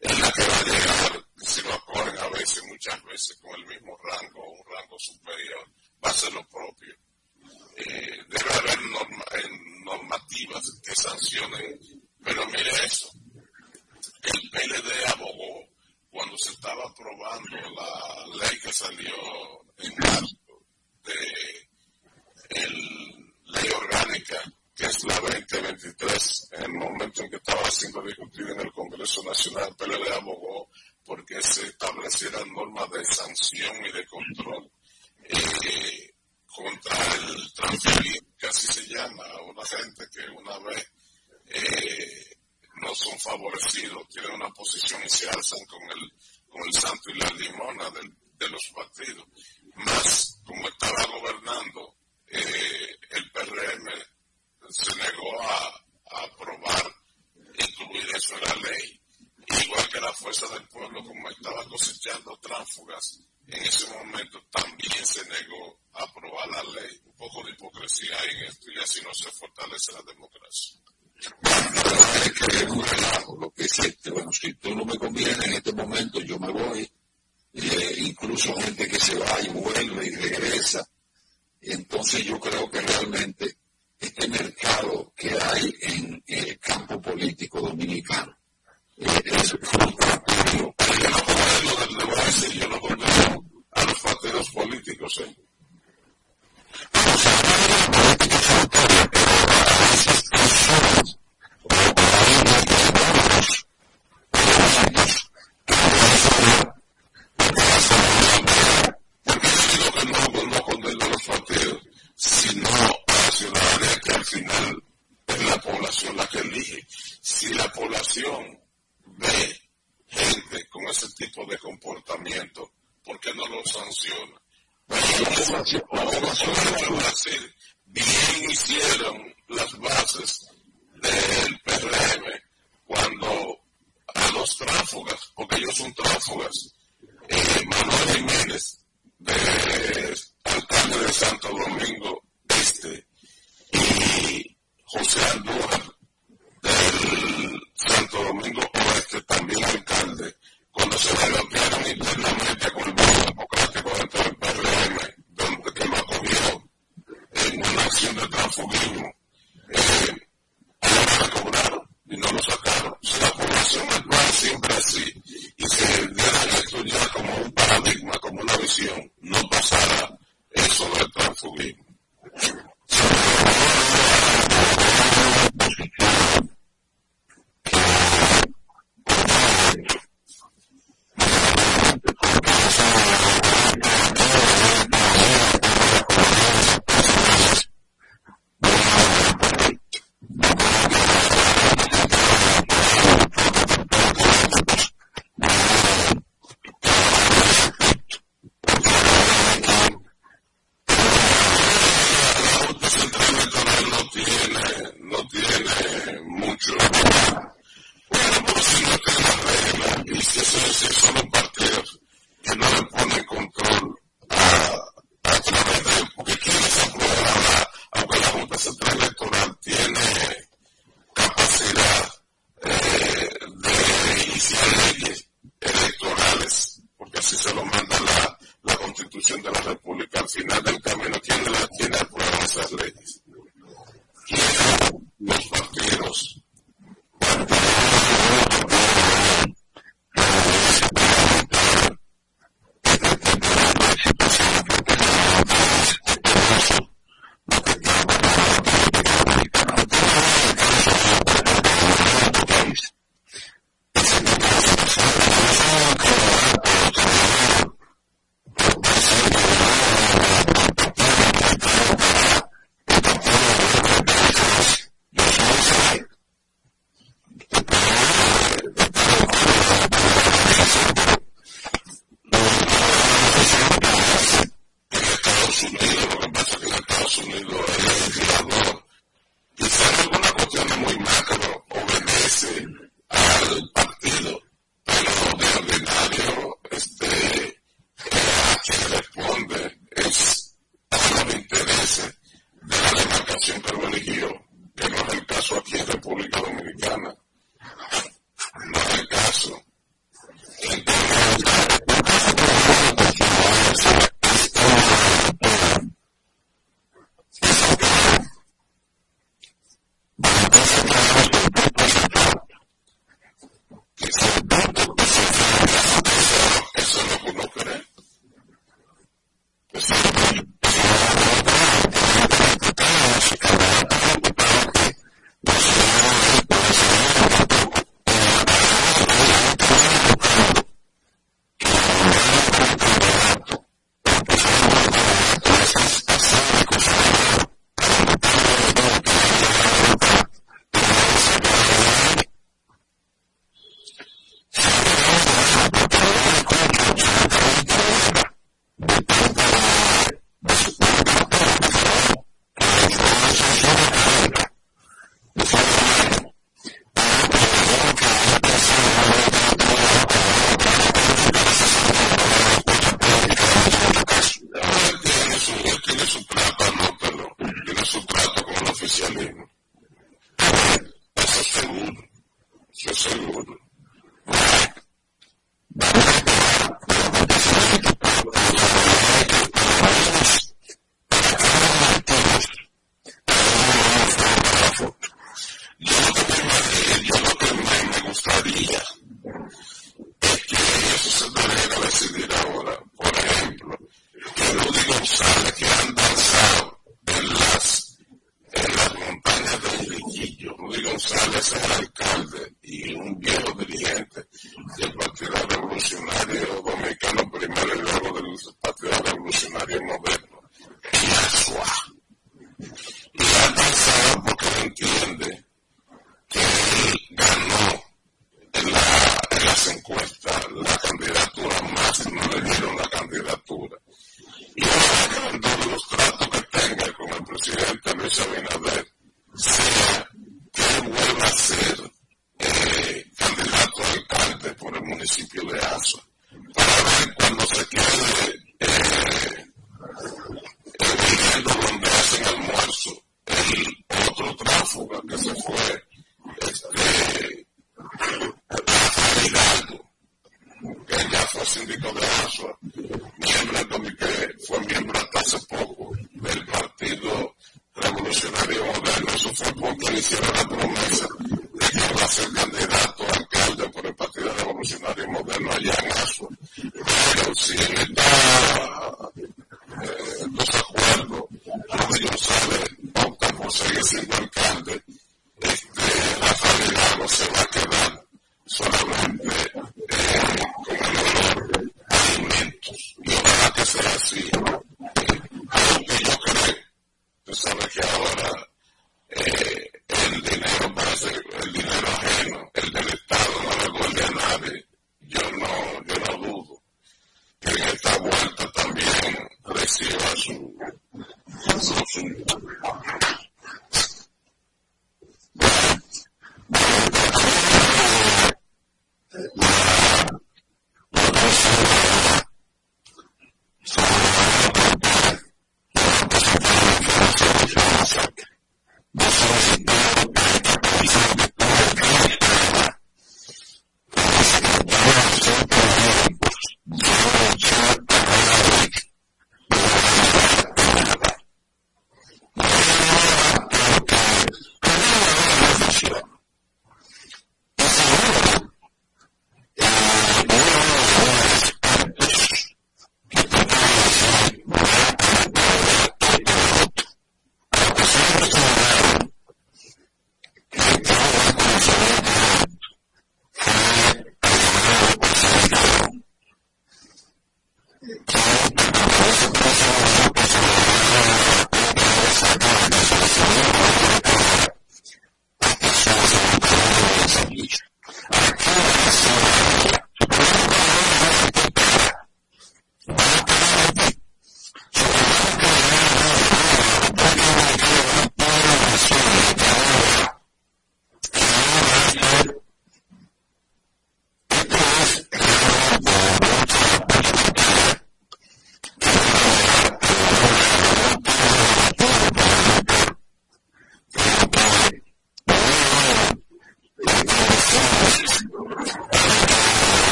es la que va a llegar, si lo acogen a veces, muchas veces, con el mismo rango o un rango superior, va a ser lo propio. Eh, debe haber norma, normativas que sancionen, pero mire eso, el PLD abogó cuando se estaba aprobando la ley que salió en marzo de el ley orgánica que es la 2023, en el momento en que estaba siendo discutida en el Congreso Nacional, PLD abogó porque se establecieran normas de sanción y de control eh, contra el transferir, que así se llama, una gente que una vez eh, no son favorecidos, tienen una posición y se alzan con el, con el santo y la limona de los partidos. Más como estaba gobernando eh, el PRM se negó a, aprobar incluir eso en la ley. Igual que la fuerza del pueblo, como estaba cosechando tránsfugas, en ese momento también se negó a aprobar la ley. Un poco de hipocresía en esto y así no se fortalece la democracia. lo que es bueno, si tú no me conviene en este momento, yo me voy. Eh, incluso gente que se va y vuelve y regresa. entonces yo creo que realmente este mercado que hay en el campo político dominicano. Es fruto yo no voy a yo no condeno a los partidos políticos. ¿eh? Pero porque yo digo que no, no condeno a los partidos, sino ciudadanía que al final es la población la que elige. Si la población ve gente con ese tipo de comportamiento, ¿por qué no lo sanciona? Brasil bien hicieron las bases del PRM cuando a los tráfugas, porque ellos son tráfugas, eh, Manuel Jiménez, de alcalde de Santo Domingo Este, y José Andújar del Santo Domingo Oeste, también alcalde, cuando se bloquearon internamente con el Partido Democrático dentro del PRM, donde que lo acogió en una acción de transfugismo, eh, lo recobraron y no lo sacaron. Si la población actual siempre así y se diera esto ya como un paradigma, como una visión, no pasará eso del transfugismo posición que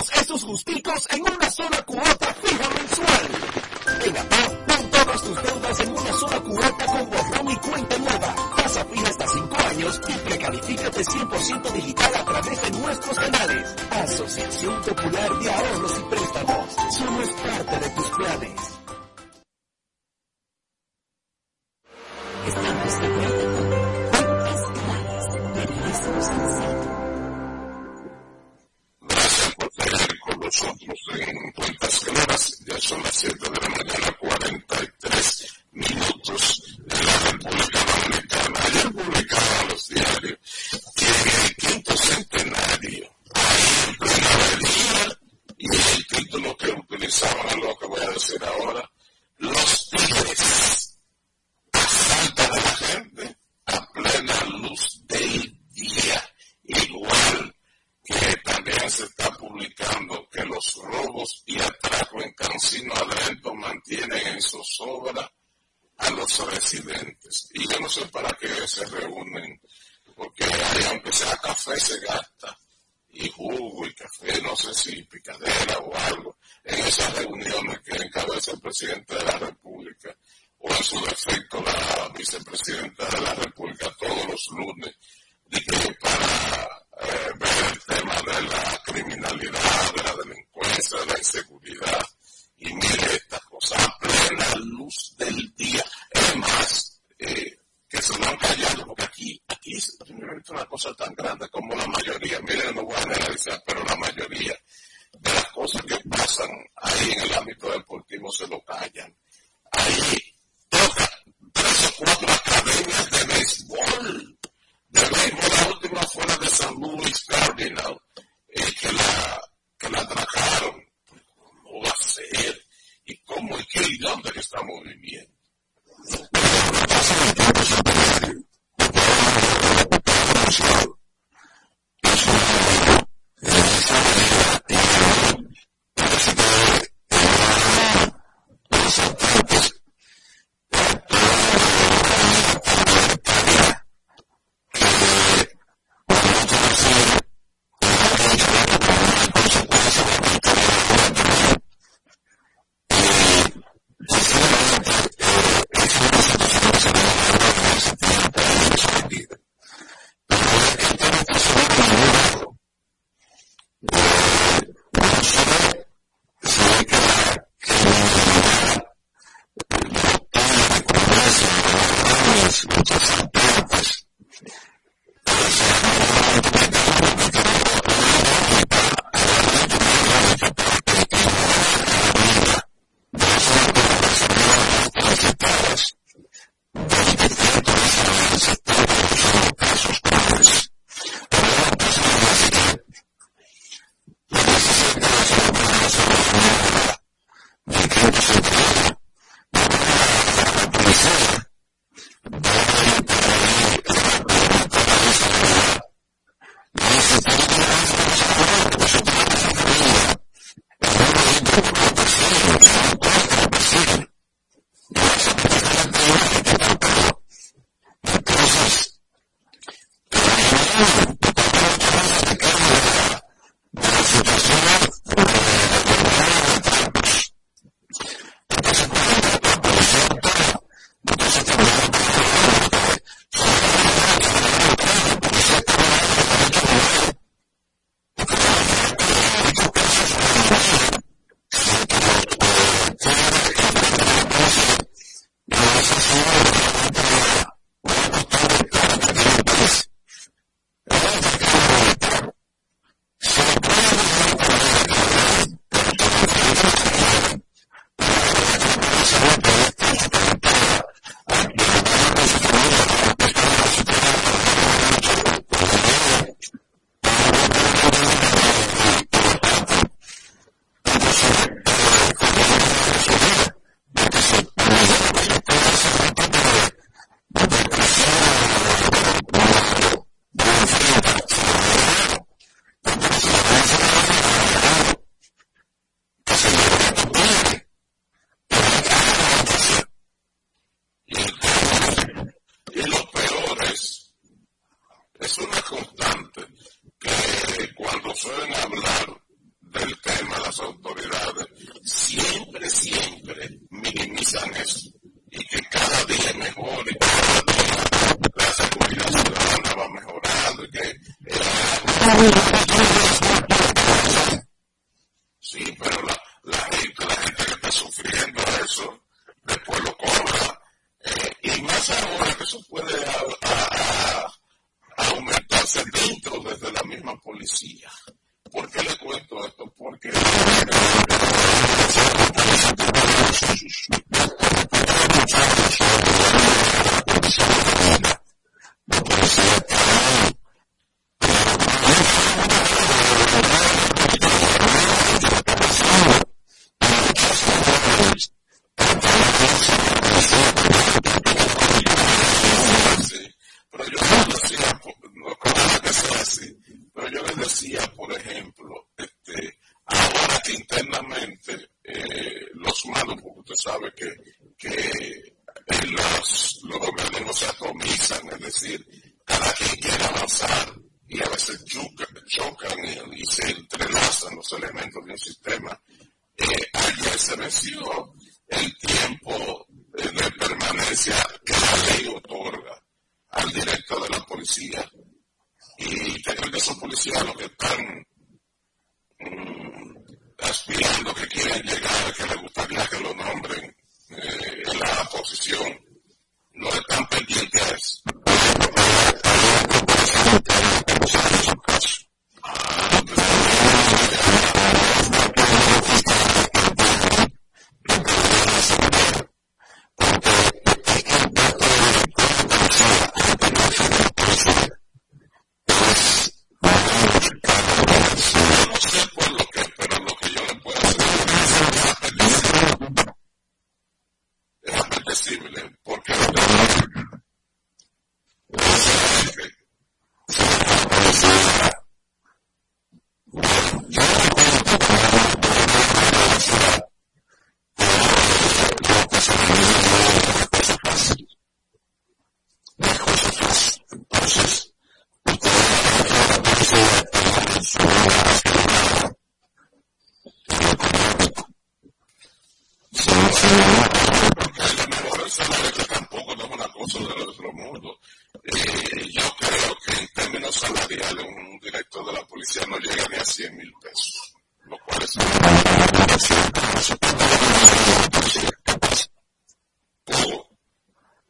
Todos estos gusticos en una sola cuota fija mensual. En APAF, pon todas tus deudas en una sola cuota con borrón y cuenta nueva. Tasa fija hasta 5 años y precarifícate 100% digital a través de nuestros canales. Asociación Popular de Ahorros y Préstamos. Somos parte de tus planes.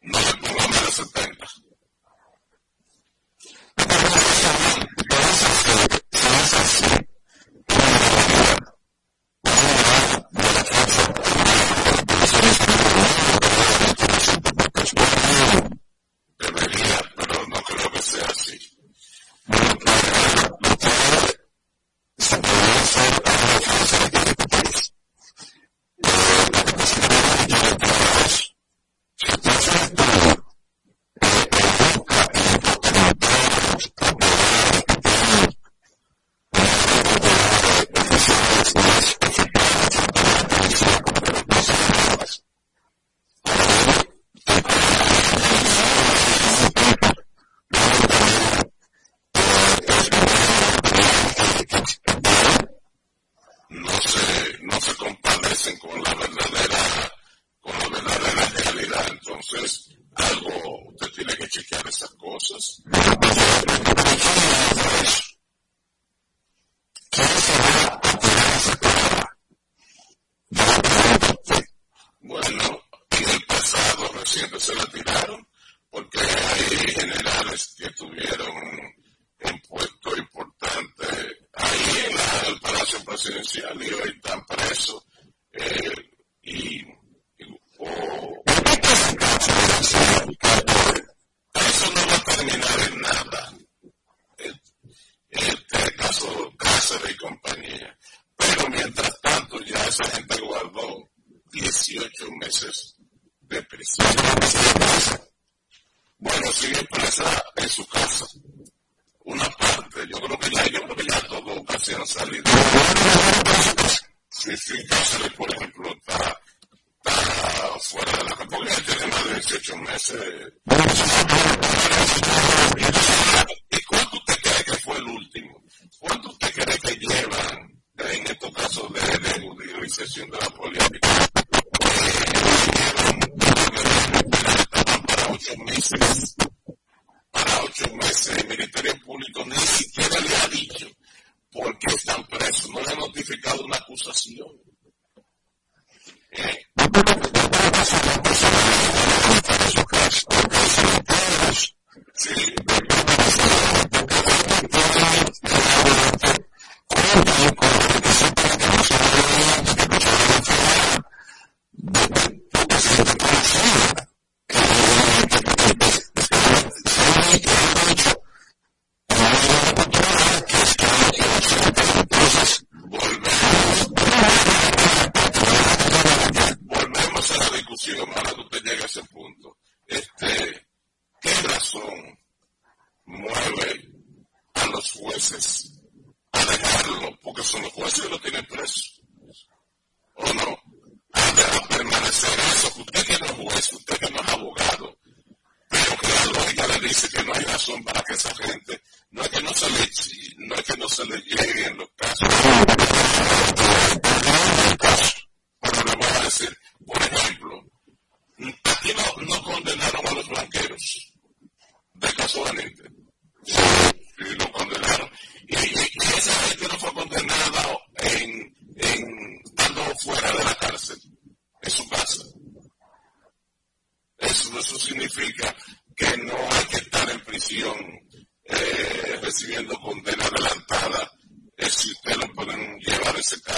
No pongo más de 70.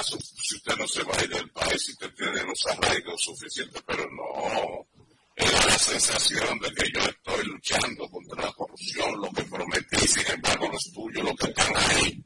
si usted no se va a ir del país, si usted tiene los arraigos suficientes, pero no. Era la sensación de que yo estoy luchando contra la corrupción, lo que prometí, sin embargo los tuyos tuyo, lo que están ahí.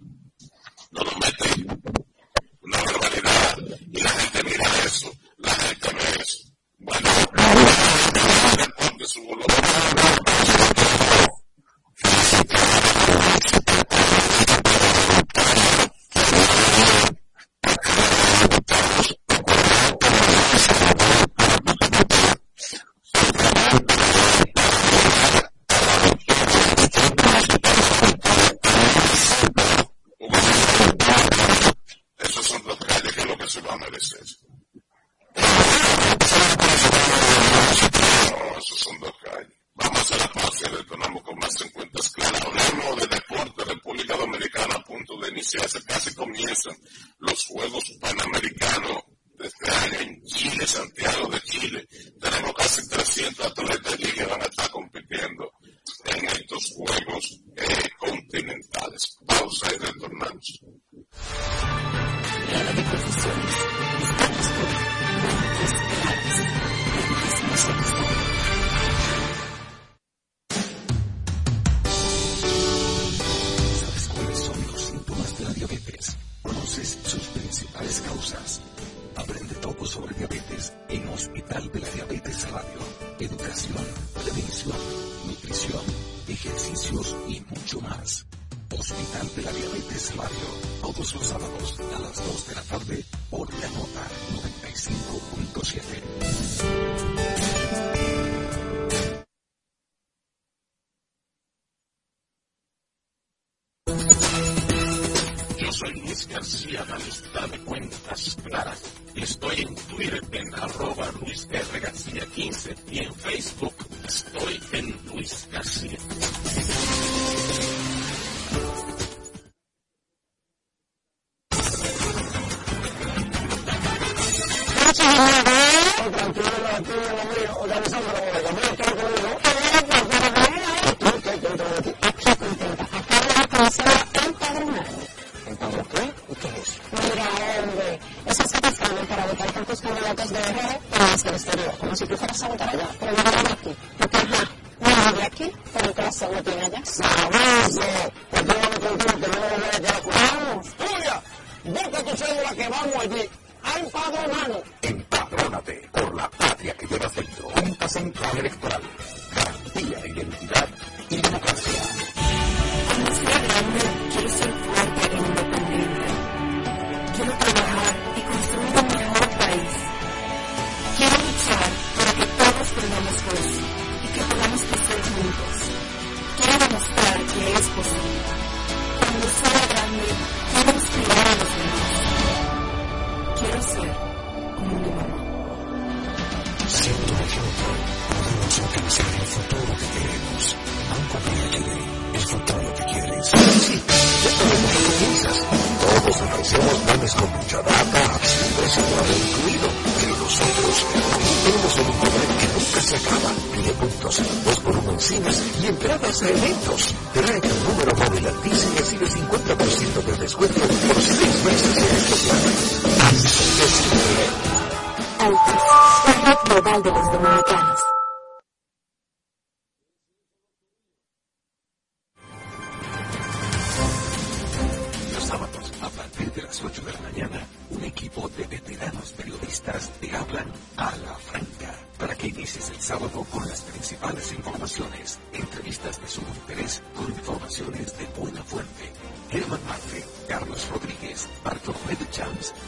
8 de la mañana, un equipo de veteranos periodistas te hablan a la franca para que inicies el sábado con las principales informaciones, entrevistas de sumo interés con informaciones de buena fuente. Germán Marte, Carlos Rodríguez, Bartolomé de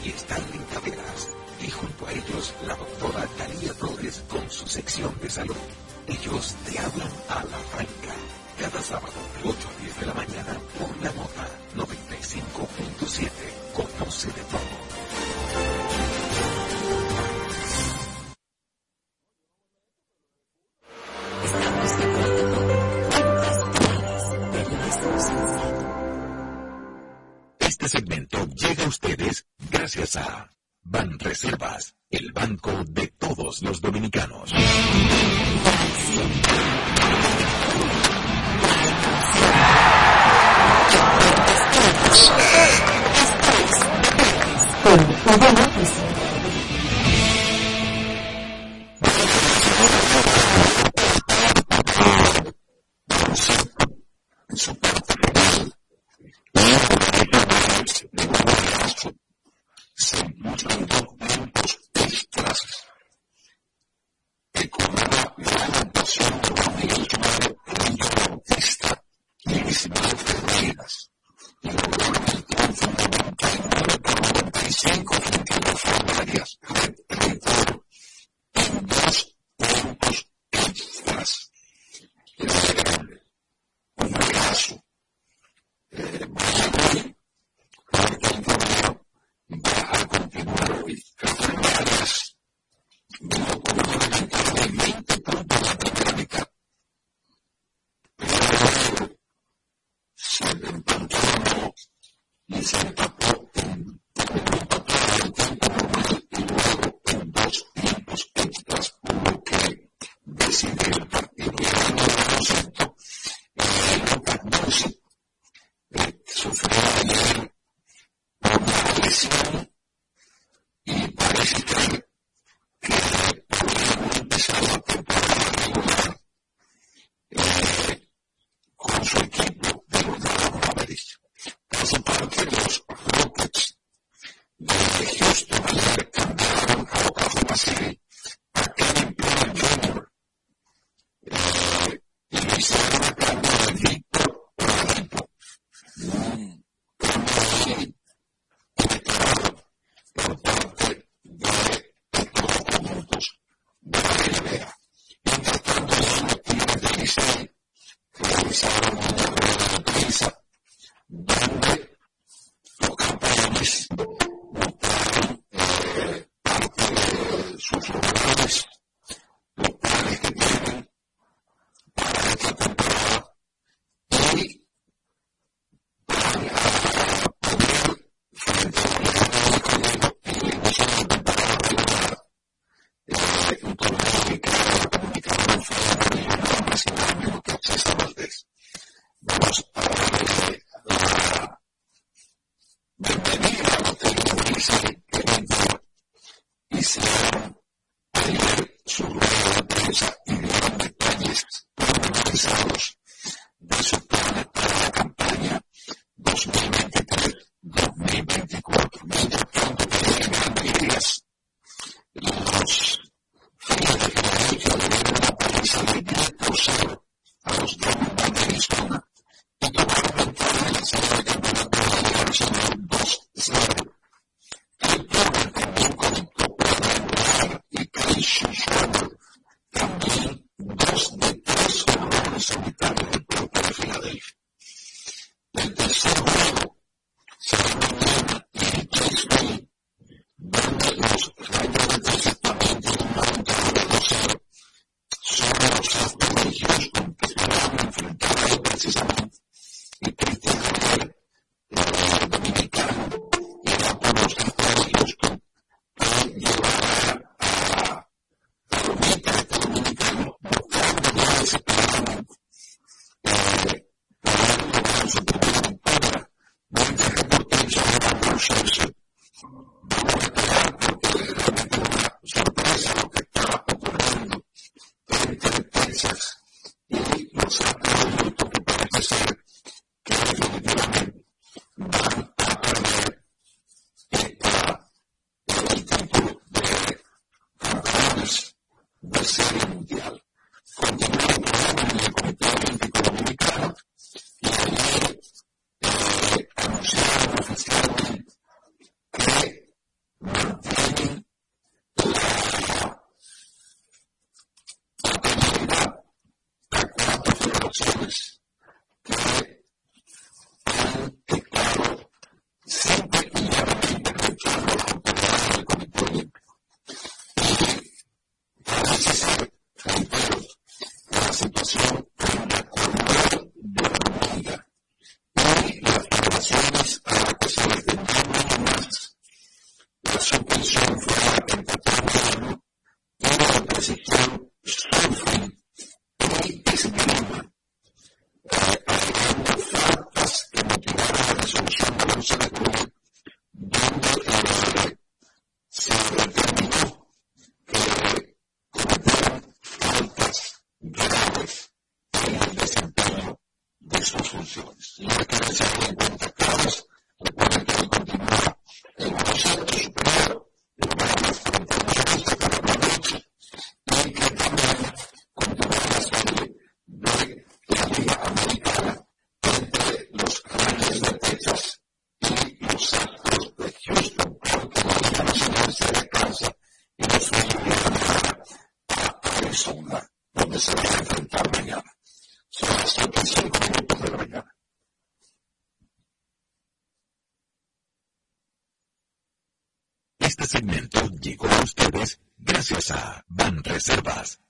y Starling Caderas. Y junto a ellos la doctora Daría Torres con su sección de salud. Ellos te hablan a la franca. Cada sábado reservas.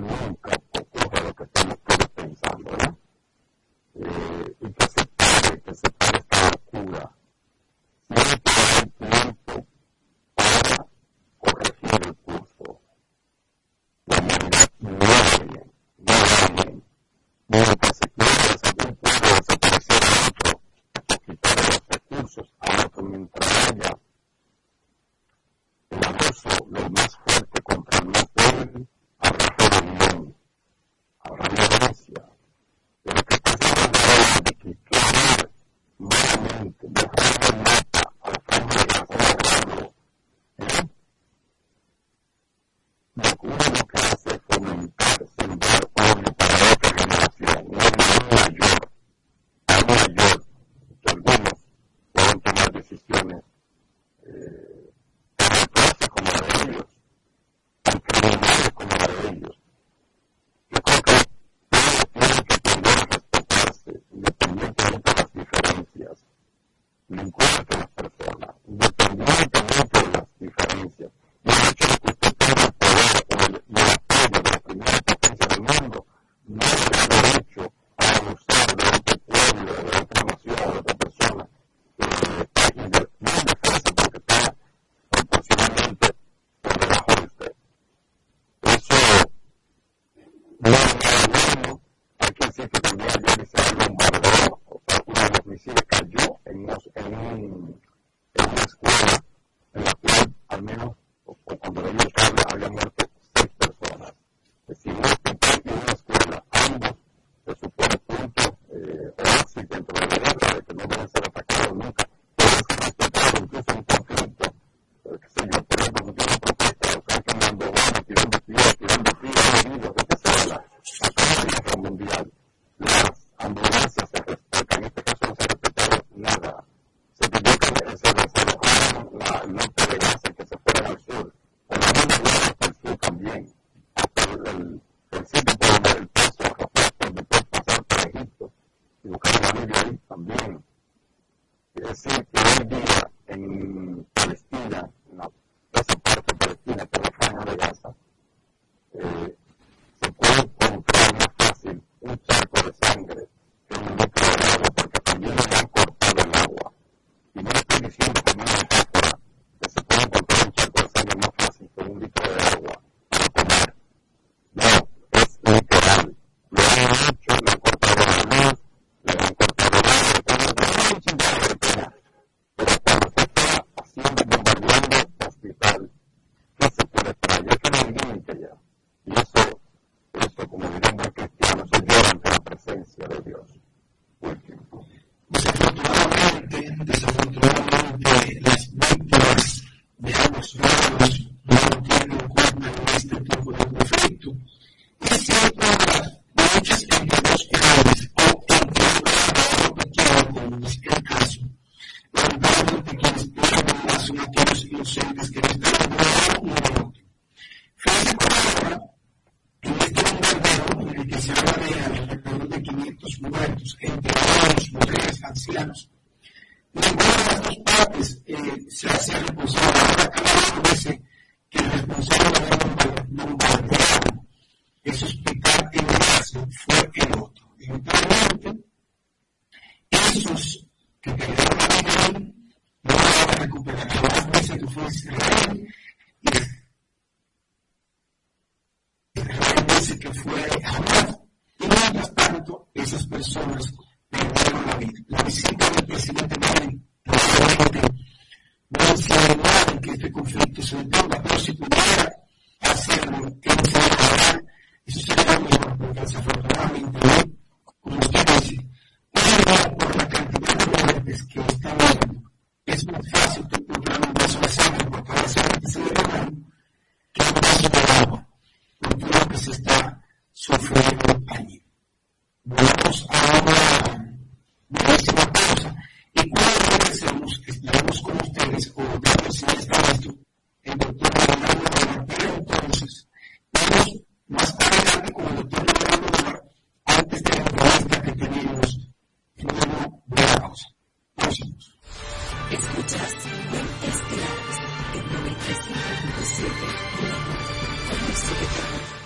and wrong Israel. Y dice que fue amado. Y mientras tanto, esas personas perdieron la vida. La visita del presidente Biden probablemente no sea nada en que este conflicto se detenga, pero si pudiera hacerlo, que no se detenga, eso sería mejor, porque desafortunadamente como usted dice, por la cantidad de muertes que está viendo, es muy fácil tú encontrar un vaso de sangre por cabeza de sangre humano que un vaso de agua, porque lo que se está sufriendo allí. Vamos a una brevísima pausa y cuando regresemos estaremos con ustedes o veamos si está listo el doctor Leonardo Dolar pero entonces vamos más adelante con el doctor Leonardo Dolar antes de la entrevista que tenemos luego de la pausa. Pausamos escuchas Mentes Claras en 93.7 de la noche.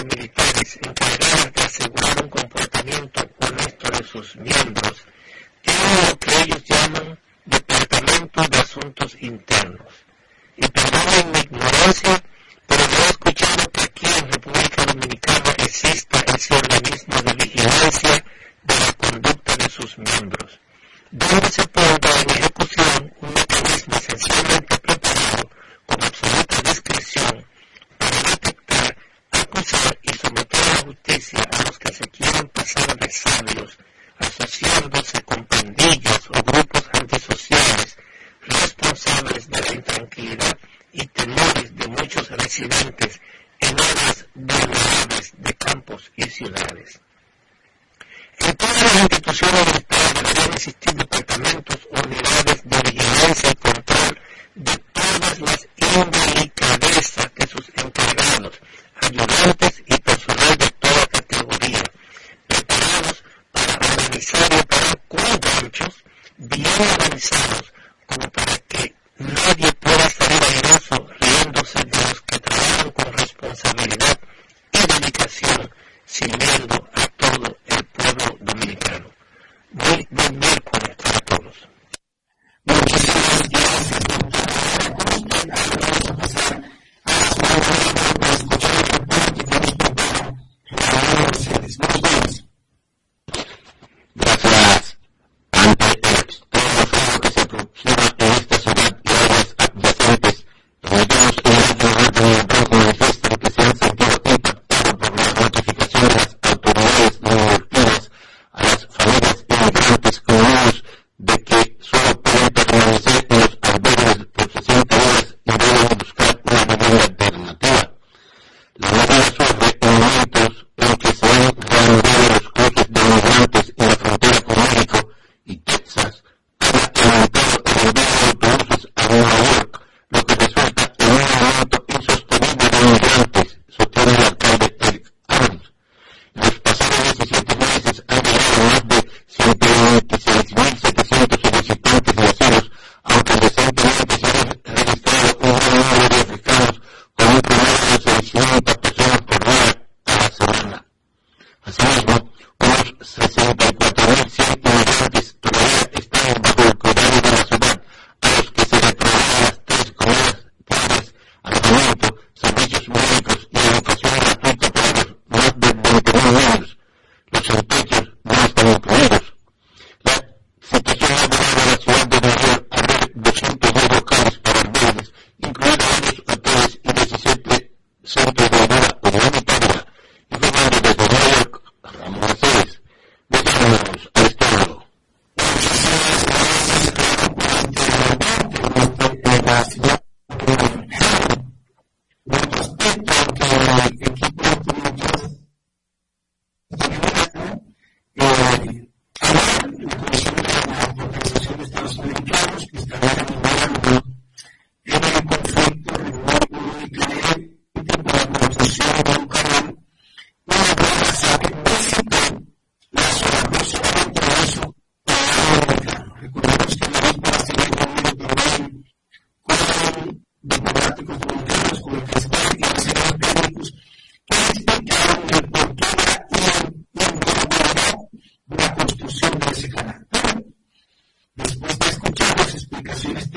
committee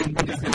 Thank you.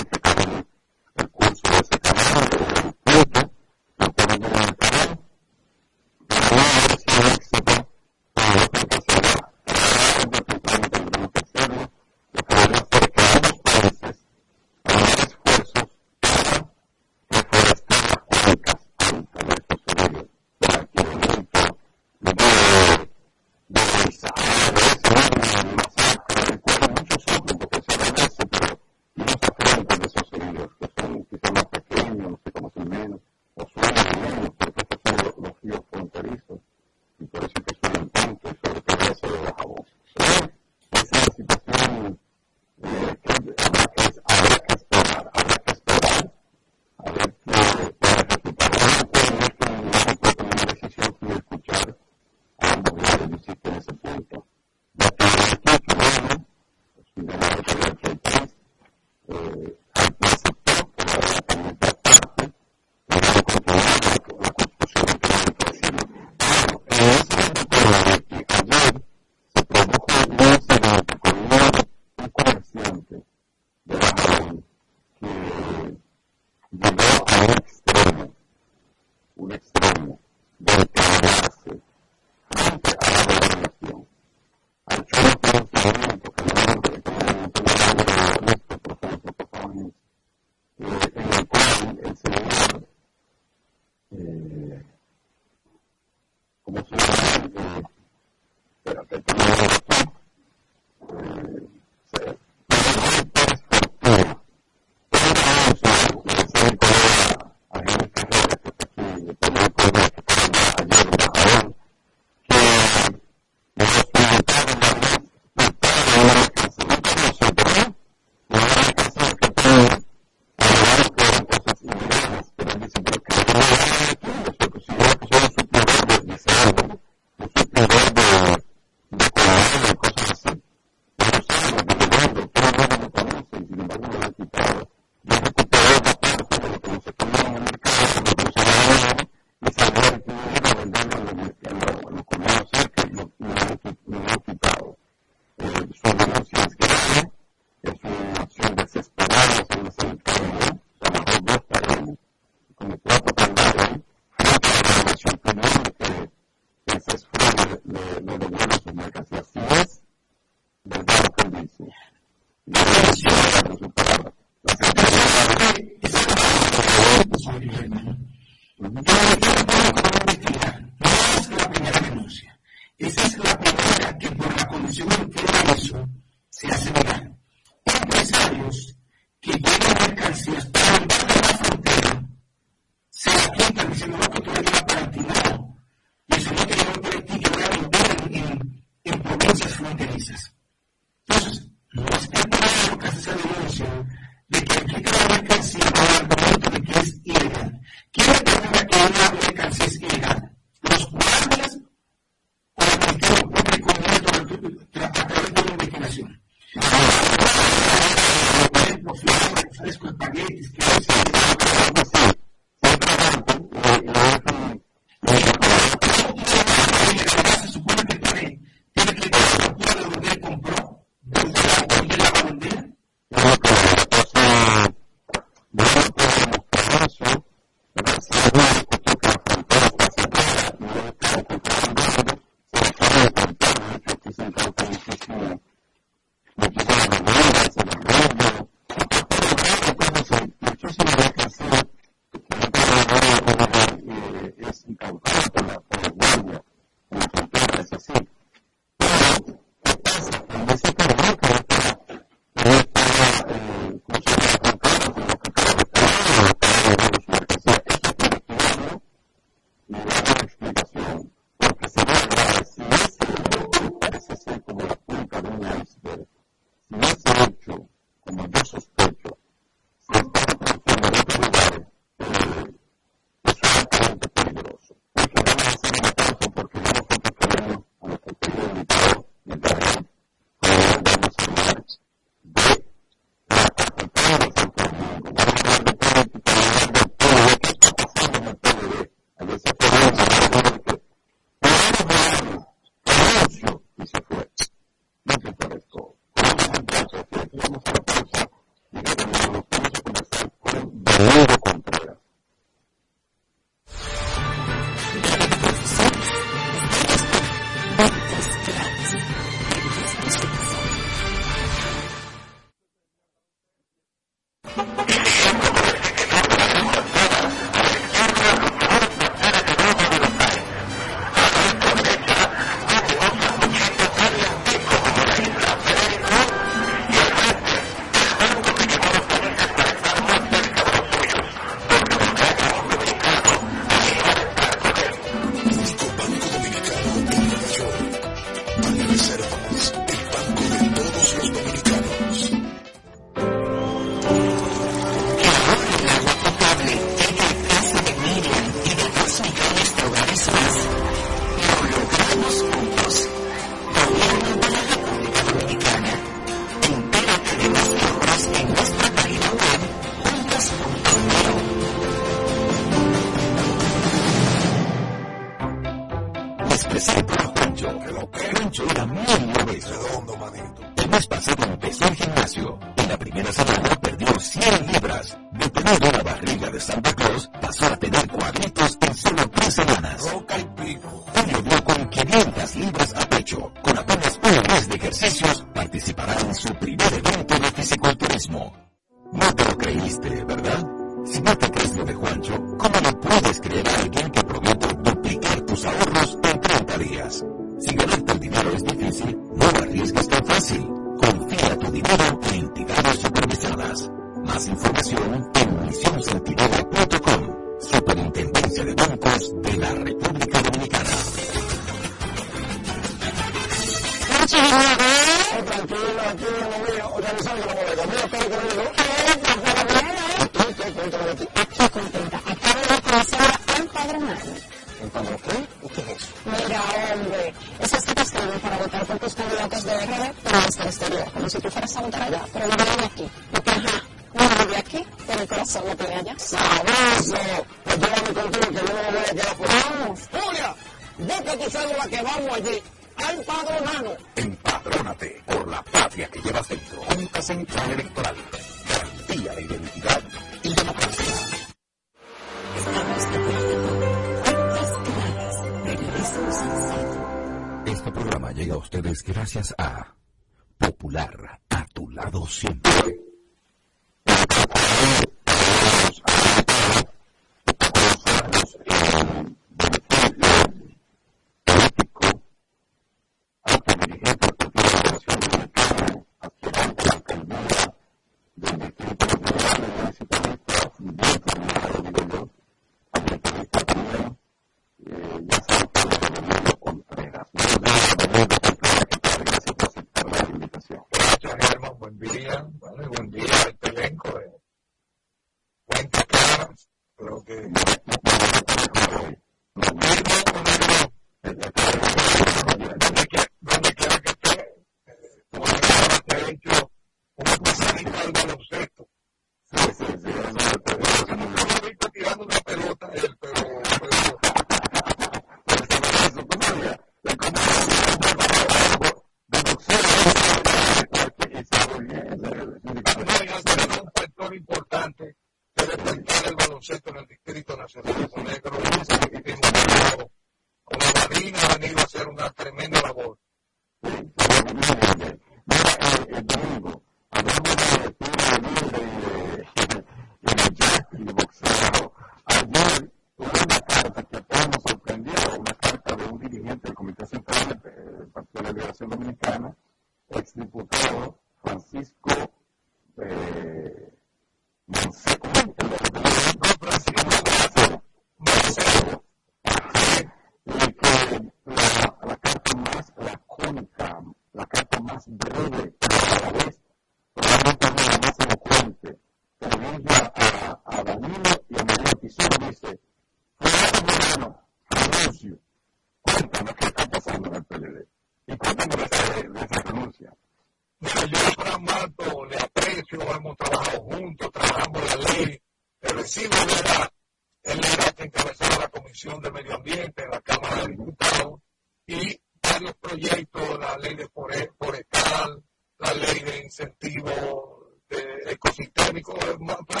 Incentivo de ecosistémico. Mato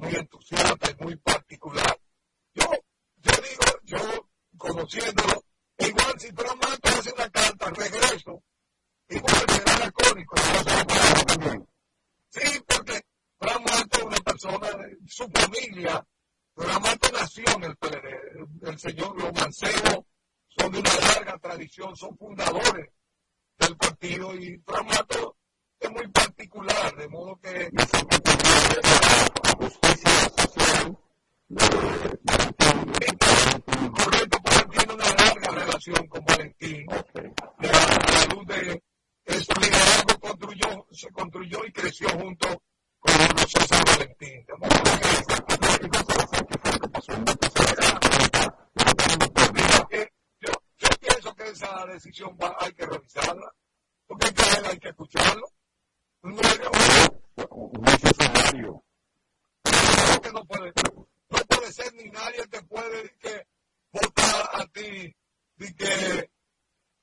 muy entusiasta y muy particular. Yo, yo digo, yo conociéndolo, igual si Fran Mato hace una carta regreso, igual será lacónico, también. Sí, porque Fran Mato es una persona, su familia, Mato nació en el PLD, el señor Los Mancebo son de una larga tradición, son fundadores del partido y Fran Mato es muy particular, de modo que correcto, porque tiene una larga relación con Valentín. De la luz de su liderazgo construyó, se construyó y creció junto De modo que yo, pienso que esa decisión va, hay que revisarla, porque hay que, escucharlo. No, necesario. Que no puede, no puede ser ni nadie te puede que votar a ti y que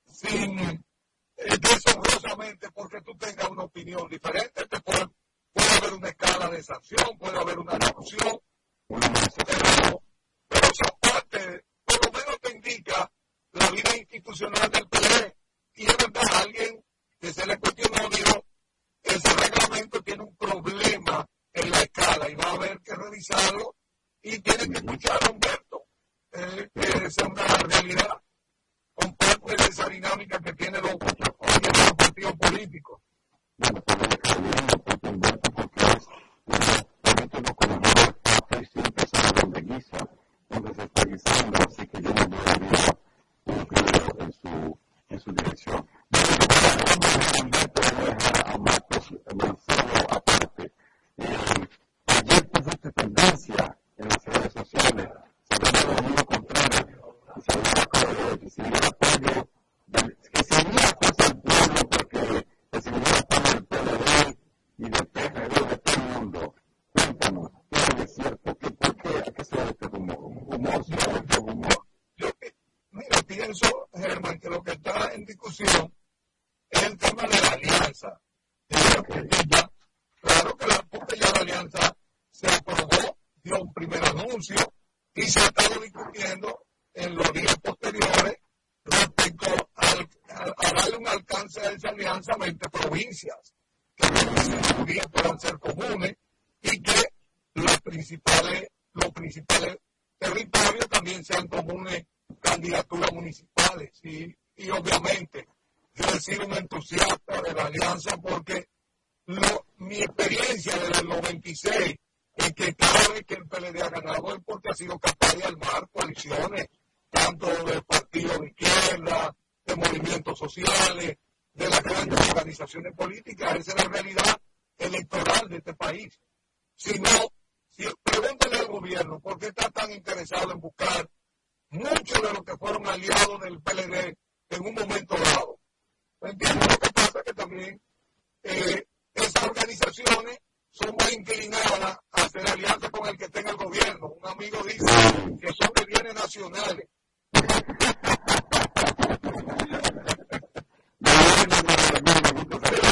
sin deshonrosamente porque tú tengas una opinión diferente puede haber una escala de sanción puede haber una discusión pero, pero esa parte por lo menos te indica la vida institucional del PLD y es verdad alguien que se le cuestionó dijo ese reglamento tiene un problema en la escala y va a haber que revisarlo y tiene que escuchar a Humberto, eh, que es una realidad, comparte de esa dinámica que tiene los partidos políticos. Que yo no debería incluirlo en su, en su dirección. a Marcos Manzano aparte. Eh, ayer tuviste tendencia en las redes sociales, sabiendo lo mismo contrario, sabiendo que si el apoyo, que había cosa del pueblo, porque recibía apoyo del PLD y PRD de todo el mundo. Cuéntanos, ¿qué es cierto? ¿Qué, ¿Por qué? ¿A qué se debe este rumor? ¿Humor? ¿Sí? ¿Humor? Yo, mira, pienso, Germán, que lo que está en discusión es el tema de la alianza. Claro que la, porque ya la alianza se aprobó, dio un primer anuncio y se ha estado discutiendo en los días posteriores respecto al, a, darle un alcance a esa alianza a 20 provincias, los puedan ser comunes y que los principales, los principales territorios también sean comunes candidaturas municipales. Y, y obviamente yo he sido un entusiasta de la alianza porque mi experiencia desde el 96 es que cada vez que el PLD ha ganado es porque ha sido capaz de armar coaliciones, tanto de partidos de izquierda, de movimientos sociales, de las grandes organizaciones políticas. Esa es la realidad electoral de este país. Si no, si, pregúntele al gobierno por qué está tan interesado en buscar muchos de los que fueron aliados del PLD en un momento dado. ¿Entiendes? Lo que pasa que también eh, esas organizaciones son muy inclinadas a hacer alianza con el que tenga el gobierno. Un amigo dice que son de bienes nacionales. Específicamente,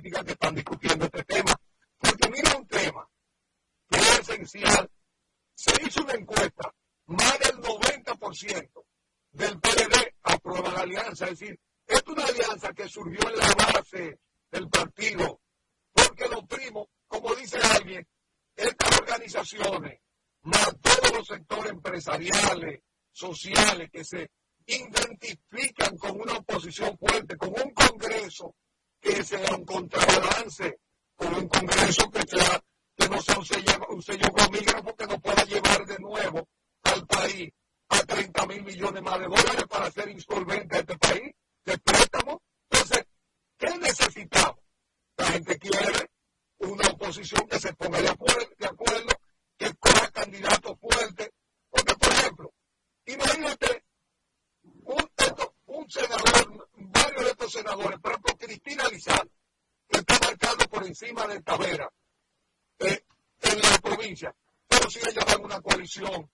que están discutiendo este tema. Porque mira un tema que es esencial. Se hizo una encuesta, más del 90% del PLD aprueba la alianza. Es decir, es una alianza que surgió en la base del partido. Porque los primos, como dice alguien, estas organizaciones, más todos los sectores empresariales, sociales, que se identifican con una oposición fuerte, con un Congreso empiecen a un contrabalance con un Congreso que, sea, que no sea un sello, un sello comígrafo que nos pueda llevar de nuevo al país a 30 mil millones más de dólares para hacer insolvente a este país de préstamo. Entonces, ¿qué necesitamos? La gente quiere una oposición que se ponga de acuerdo, de acuerdo que coja candidatos fuertes. Porque, por ejemplo, imagínate un senador, varios de estos senadores, por Cristina Lizal, que está marcando por encima de Tavera eh, en la provincia. Pero si ella va una coalición,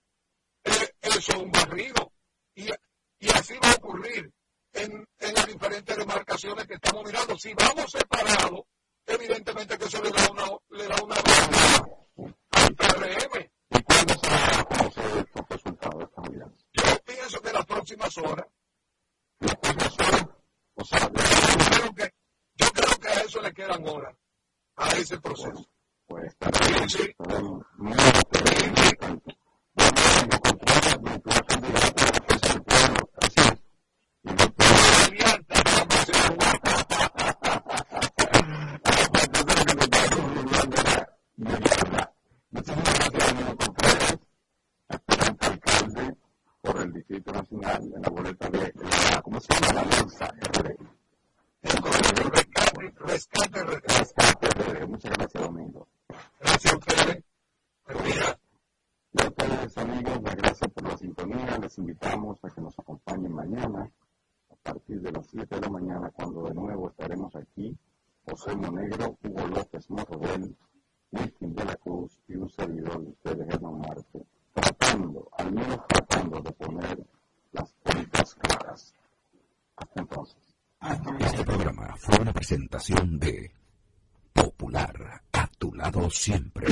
eh, eso es un barrido. Y, y así va a ocurrir en, en las diferentes demarcaciones que estamos mirando. Si vamos separados, evidentemente que eso le da una, le da una al PRM. ¿Y los resultados Yo pienso que las próximas horas yo creo que, yo creo que a eso le quedan horas, a ese proceso. Pues, del Distrito Nacional en la boleta de la, ¿cómo se llama? La bolsa RD. El rescate, rescate, rescate RD. Muchas gracias, Domingo. Gracias a ustedes. Buen día. Y amigos, las gracias por la sintonía. Les invitamos a que nos acompañen mañana a partir de las 7 de la mañana, cuando de nuevo estaremos aquí. José Monegro, Hugo López Morrodel, Milton de la Cruz y un servidor de ustedes, Germán Marte tratando, al menos tratando de poner las cuentas claras. Hasta entonces. Este programa fue una presentación de Popular, a tu lado siempre.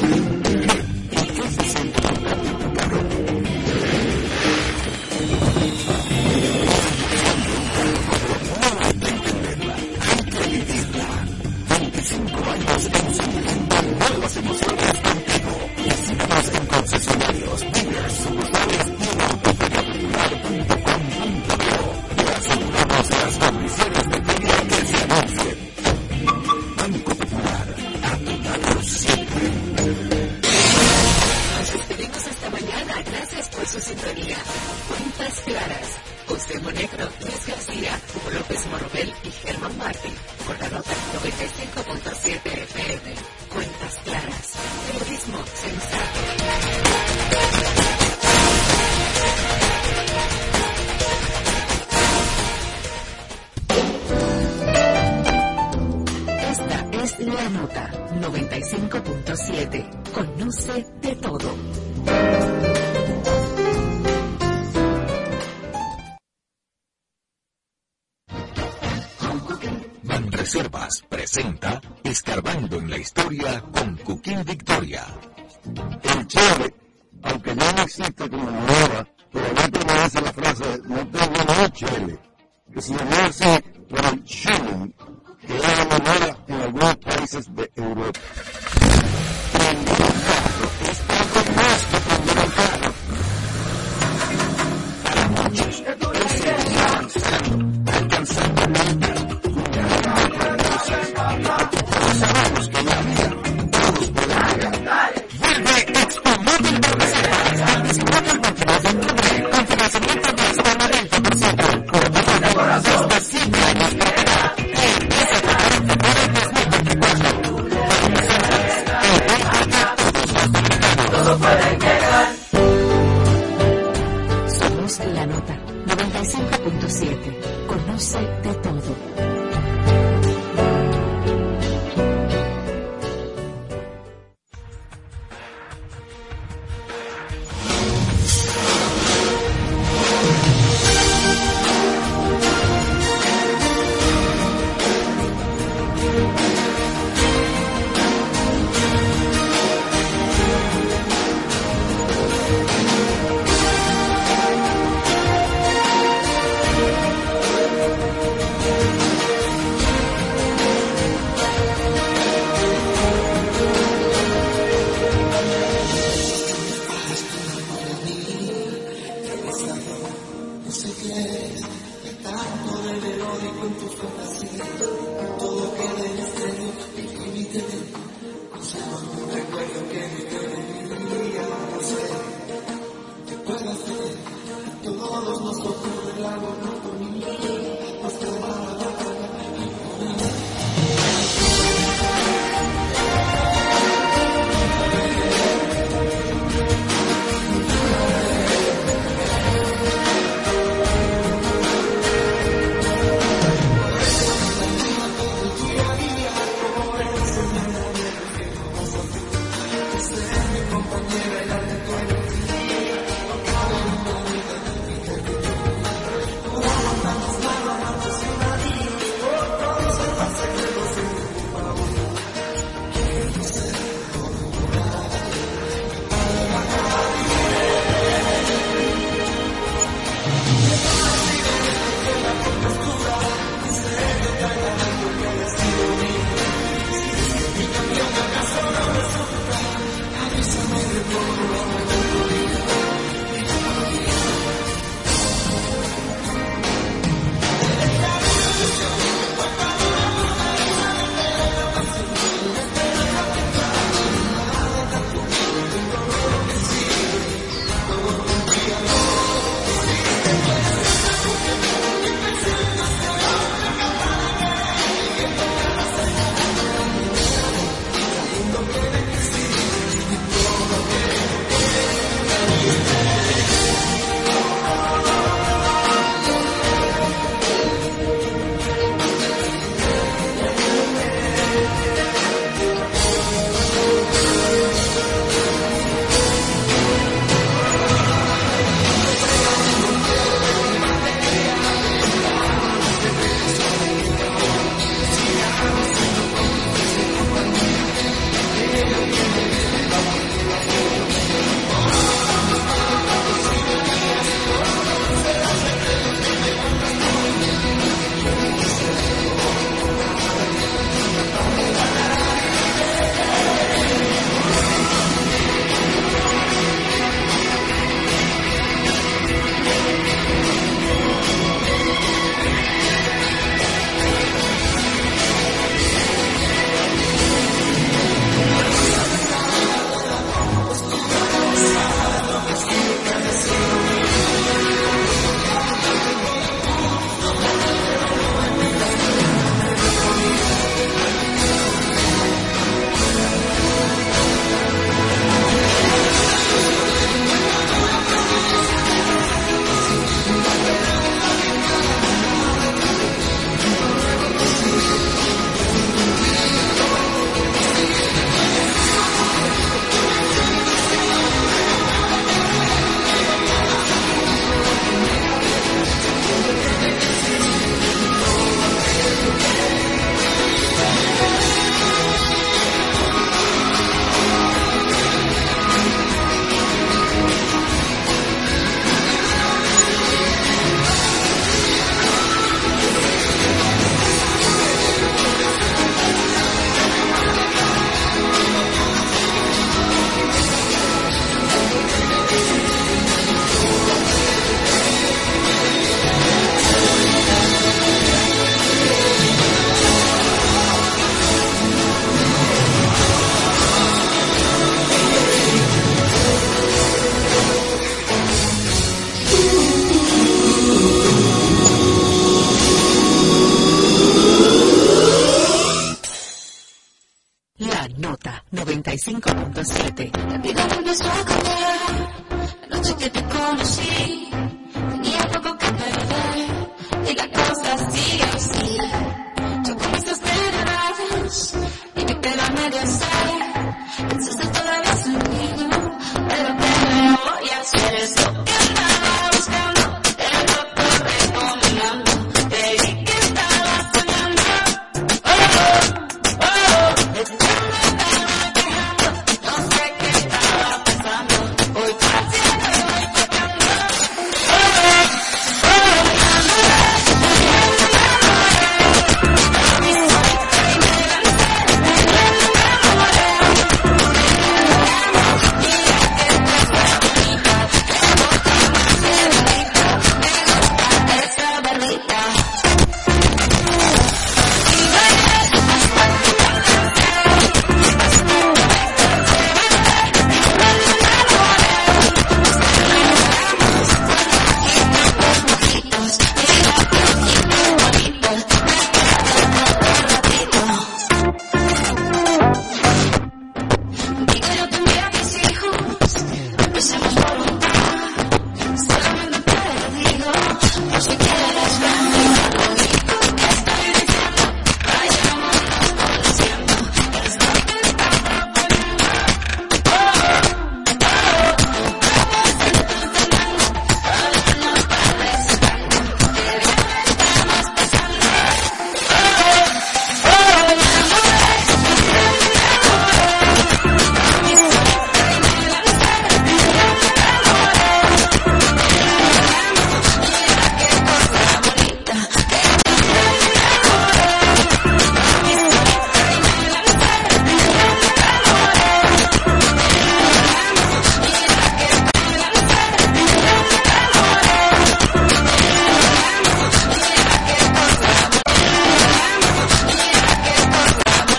Nos despedimos hasta mañana. Gracias por su sintonía. Cuentas Claras. José Monegro, Luis García, Juan López Morobel y Germán Martín. Cortanota 95.7 FM. Cuentas claras. Turismo central. 95.7. Conoce de todo. Reservas presenta Escarbando en la Historia con Cuquín Victoria. El Chávez, aunque no existe como ahora, todavía permanece la frase no tengo noche, que se llama por el Schilling, que era moneda en algunos países de Europa.